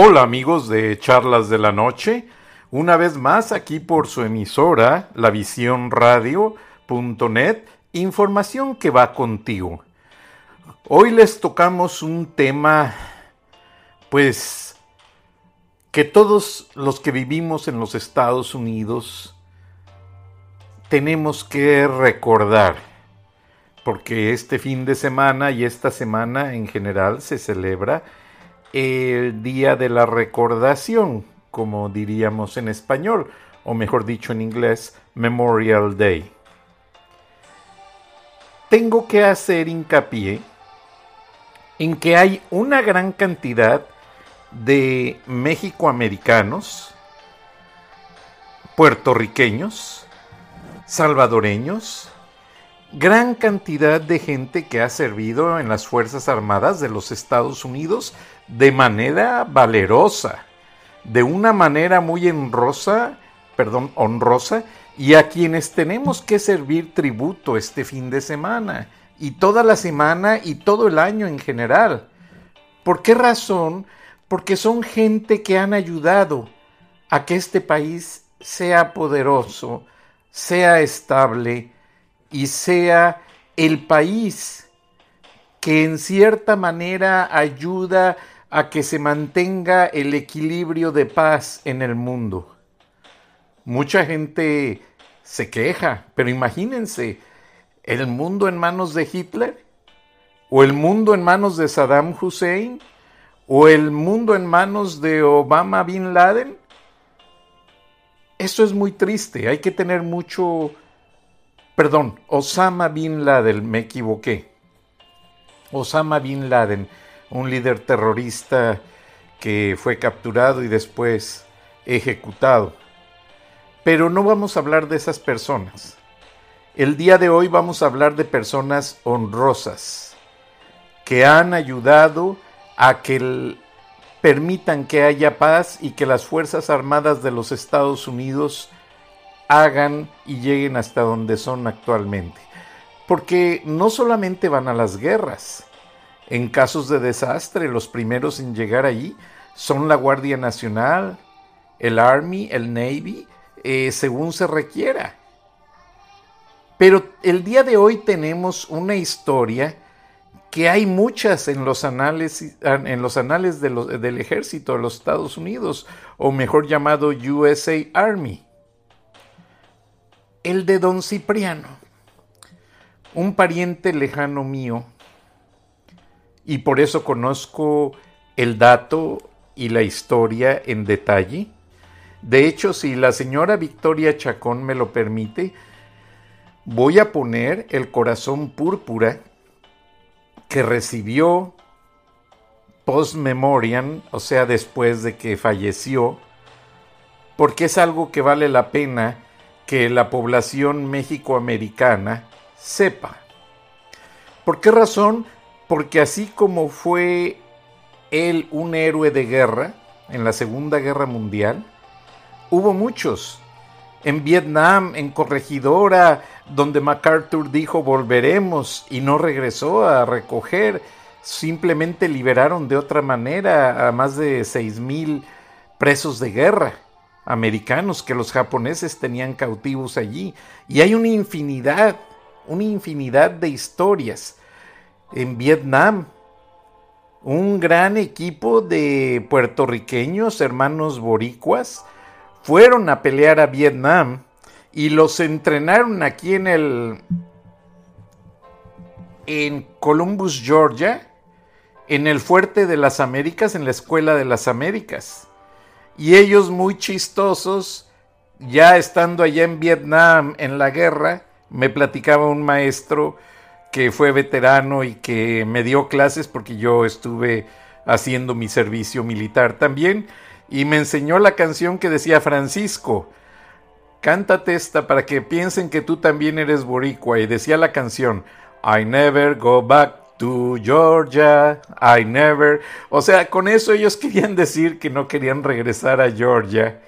Hola amigos de Charlas de la Noche, una vez más aquí por su emisora, la Radio.net, información que va contigo. Hoy les tocamos un tema, pues, que todos los que vivimos en los Estados Unidos tenemos que recordar, porque este fin de semana y esta semana en general se celebra el Día de la Recordación, como diríamos en español, o mejor dicho en inglés, Memorial Day. Tengo que hacer hincapié en que hay una gran cantidad de mexicoamericanos, puertorriqueños, salvadoreños, gran cantidad de gente que ha servido en las Fuerzas Armadas de los Estados Unidos de manera valerosa, de una manera muy honrosa, perdón, honrosa, y a quienes tenemos que servir tributo este fin de semana, y toda la semana y todo el año en general. ¿Por qué razón? Porque son gente que han ayudado a que este país sea poderoso, sea estable y sea el país que en cierta manera ayuda a que se mantenga el equilibrio de paz en el mundo. Mucha gente se queja, pero imagínense, el mundo en manos de Hitler, o el mundo en manos de Saddam Hussein, o el mundo en manos de Obama Bin Laden. Eso es muy triste, hay que tener mucho... Perdón, Osama Bin Laden, me equivoqué. Osama Bin Laden un líder terrorista que fue capturado y después ejecutado. Pero no vamos a hablar de esas personas. El día de hoy vamos a hablar de personas honrosas que han ayudado a que permitan que haya paz y que las Fuerzas Armadas de los Estados Unidos hagan y lleguen hasta donde son actualmente. Porque no solamente van a las guerras, en casos de desastre, los primeros en llegar allí son la Guardia Nacional, el Army, el Navy, eh, según se requiera. Pero el día de hoy tenemos una historia que hay muchas en los anales, en los anales del ejército de los Estados Unidos, o mejor llamado USA Army. El de don Cipriano, un pariente lejano mío, y por eso conozco el dato y la historia en detalle. De hecho, si la señora Victoria Chacón me lo permite, voy a poner el corazón púrpura que recibió post memoriam, o sea, después de que falleció, porque es algo que vale la pena que la población mexicoamericana sepa. ¿Por qué razón? porque así como fue él un héroe de guerra en la Segunda Guerra Mundial, hubo muchos. En Vietnam, en Corregidora, donde MacArthur dijo volveremos y no regresó a recoger, simplemente liberaron de otra manera a más de seis mil presos de guerra americanos que los japoneses tenían cautivos allí. Y hay una infinidad, una infinidad de historias en Vietnam. Un gran equipo de puertorriqueños, hermanos boricuas, fueron a pelear a Vietnam y los entrenaron aquí en el en Columbus, Georgia, en el Fuerte de las Américas, en la Escuela de las Américas. Y ellos muy chistosos, ya estando allá en Vietnam en la guerra, me platicaba un maestro que fue veterano y que me dio clases porque yo estuve haciendo mi servicio militar también y me enseñó la canción que decía Francisco, cántate esta para que piensen que tú también eres boricua y decía la canción I never go back to Georgia, I never, o sea, con eso ellos querían decir que no querían regresar a Georgia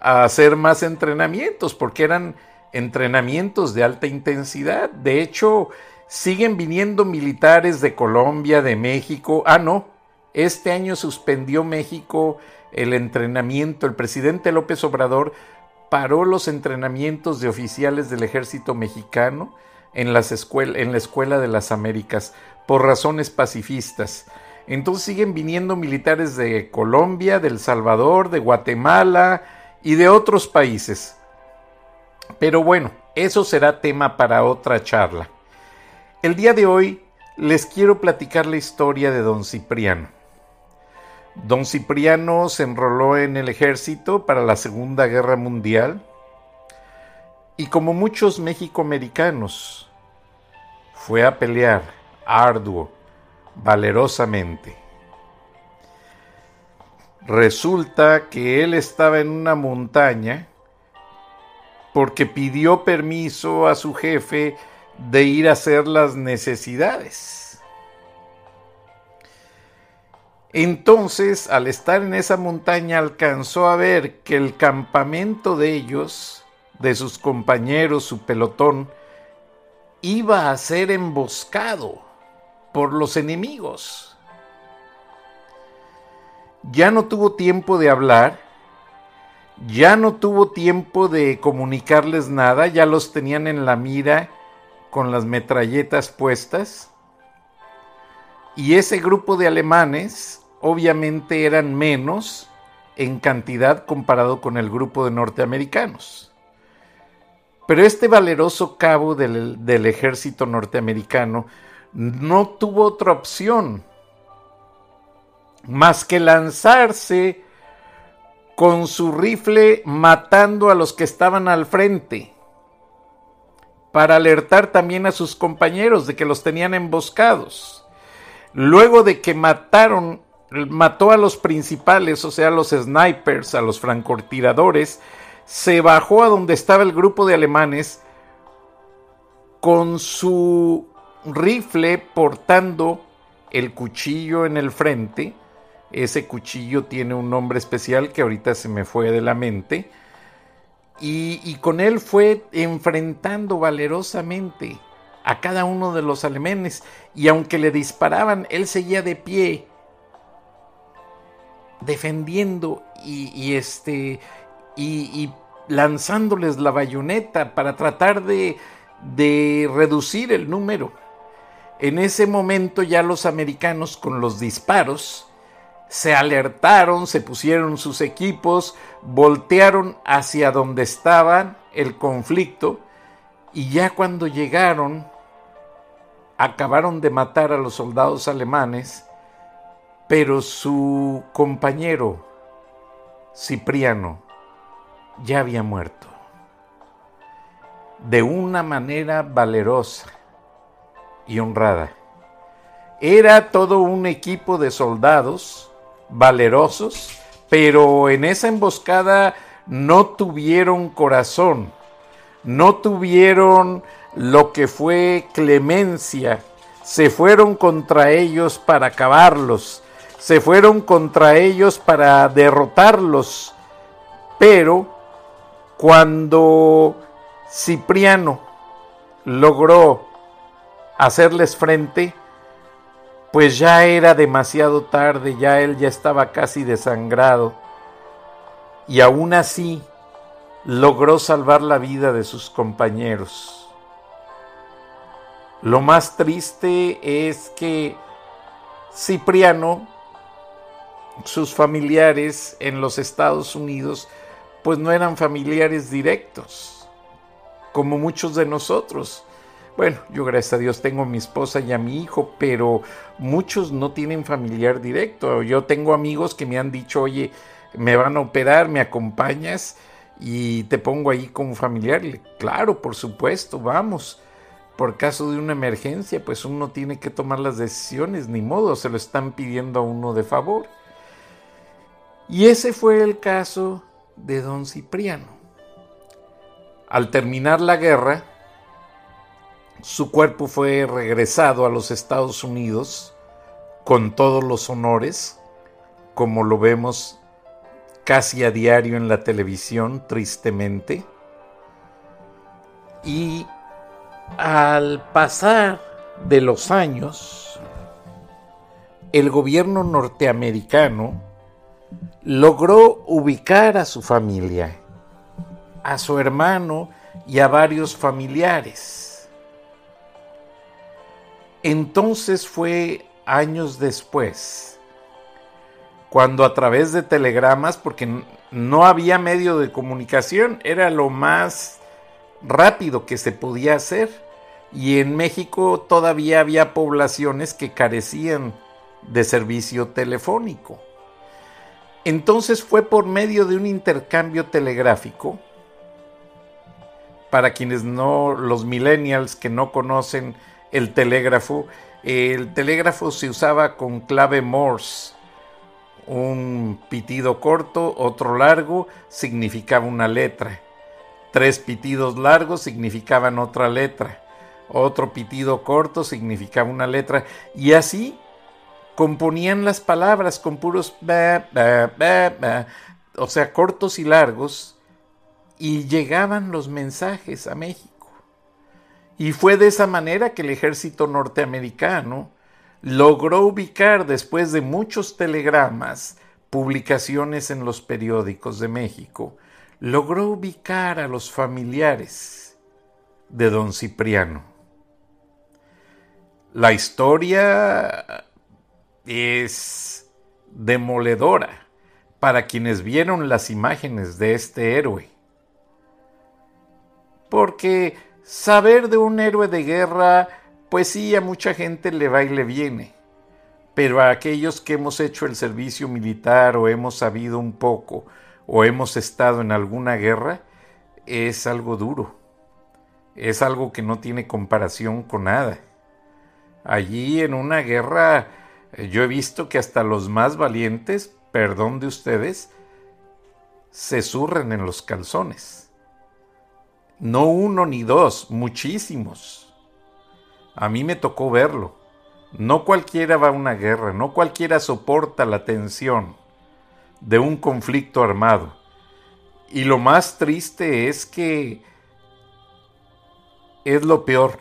a hacer más entrenamientos porque eran entrenamientos de alta intensidad. De hecho, siguen viniendo militares de Colombia, de México, ah no, Este año suspendió México el entrenamiento. El presidente López Obrador paró los entrenamientos de oficiales del ejército mexicano en, las en la Escuela de las Américas por razones pacifistas. Entonces siguen viniendo militares de Colombia, de El Salvador, de Guatemala y de otros países. Pero bueno, eso será tema para otra charla. El día de hoy les quiero platicar la historia de don Cipriano. Don Cipriano se enroló en el ejército para la Segunda Guerra Mundial y como muchos mexicoamericanos fue a pelear arduo, valerosamente. Resulta que él estaba en una montaña porque pidió permiso a su jefe de ir a hacer las necesidades. Entonces, al estar en esa montaña, alcanzó a ver que el campamento de ellos, de sus compañeros, su pelotón, iba a ser emboscado por los enemigos. Ya no tuvo tiempo de hablar, ya no tuvo tiempo de comunicarles nada, ya los tenían en la mira con las metralletas puestas. Y ese grupo de alemanes obviamente eran menos en cantidad comparado con el grupo de norteamericanos. Pero este valeroso cabo del, ejército norteamericano no tuvo otra opción más que lanzarse con su rifle matando a los que estaban al frente, para alertar también a sus compañeros de que los tenían emboscados. Luego de que mataron, mató a los principales, o sea, a los snipers, a los francotiradores, se bajó a donde estaba el grupo de alemanes con su rifle portando el cuchillo en el frente. Ese cuchillo tiene un nombre especial que ahorita se me fue de la mente. Y, con él fue enfrentando valerosamente a cada uno de los alemanes. Y aunque le disparaban, él seguía de pie, defendiendo y, este, y lanzándoles la bayoneta para tratar de, de reducir el número. En ese momento ya los americanos con los disparos se alertaron, se pusieron sus equipos, voltearon hacia donde estaba el conflicto y ya cuando llegaron acabaron de matar a los soldados alemanes, pero su compañero Cipriano ya había muerto. De una manera valerosa y honrada. Era todo un equipo de soldados valerosos, pero en esa emboscada no tuvieron corazón, no tuvieron lo que fue clemencia, se fueron contra ellos para acabarlos, se fueron contra ellos para derrotarlos, pero cuando Cipriano logró hacerles frente, pues ya era demasiado tarde, ya él ya estaba casi desangrado, y aún así logró salvar la vida de sus compañeros. Lo más triste es que Cipriano, sus familiares en los Estados Unidos, pues no eran familiares directos, como muchos de nosotros. Bueno, yo gracias a Dios tengo a mi esposa y a mi hijo, pero muchos no tienen familiar directo. Yo tengo amigos que me han dicho, oye, me van a operar, me acompañas y te pongo ahí como familiar. Claro, por supuesto, vamos. Por caso de una emergencia, pues uno tiene que tomar las decisiones, ni modo, se lo están pidiendo a uno de favor. Y ese fue el caso de don Cipriano. Al terminar la guerra, su cuerpo fue regresado a los Estados Unidos con todos los honores, como lo vemos casi a diario en la televisión, tristemente. Y al pasar de los años, el gobierno norteamericano logró ubicar a su familia, a su hermano y a varios familiares. Entonces fue años después, cuando a través de telegramas, porque no había medio de comunicación, era lo más rápido que se podía hacer, y en México todavía había poblaciones que carecían de servicio telefónico. Entonces fue por medio de un intercambio telegráfico, para quienes no, los millennials que no conocen el telégrafo, el telégrafo se usaba con clave Morse. Un pitido corto, otro largo, significaba una letra. Tres pitidos largos significaban otra letra. Otro pitido corto significaba una letra. Y así componían las palabras con puros o sea, cortos y largos, y llegaban los mensajes a México. Y fue de esa manera que el ejército norteamericano logró ubicar, después de muchos telegramas, publicaciones en los periódicos de México, logró ubicar a los familiares de don Cipriano. La historia es demoledora para quienes vieron las imágenes de este héroe. Porque saber de un héroe de guerra, pues sí, a mucha gente le va y le viene. Pero a aquellos que hemos hecho el servicio militar o hemos sabido un poco o hemos estado en alguna guerra, es algo duro. Es algo que no tiene comparación con nada. Allí en una guerra yo he visto que hasta los más valientes, perdón de ustedes, se surren en los calzones. No uno ni dos, muchísimos. A mí me tocó verlo. No cualquiera va a una guerra, no cualquiera soporta la tensión de un conflicto armado. Y lo más triste es que es lo peor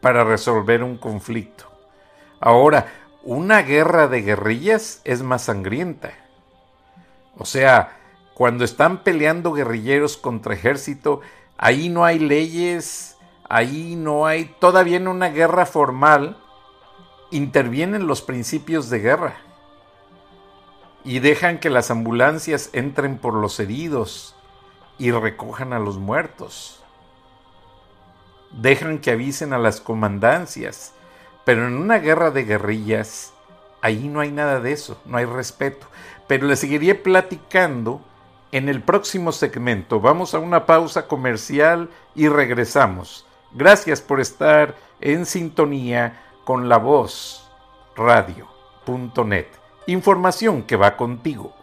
para resolver un conflicto. Ahora, una guerra de guerrillas es más sangrienta. O sea, cuando están peleando guerrilleros contra ejército, ahí no hay leyes, ahí no hay, todavía en una guerra formal, intervienen los principios de guerra y dejan que las ambulancias entren por los heridos y recojan a los muertos. Dejan que avisen a las comandancias pero en una guerra de guerrillas, ahí no hay nada de eso, no hay respeto. Pero le seguiré platicando en el próximo segmento. Vamos a una pausa comercial y regresamos. Gracias por estar en sintonía con la voz radio.net. Información que va contigo.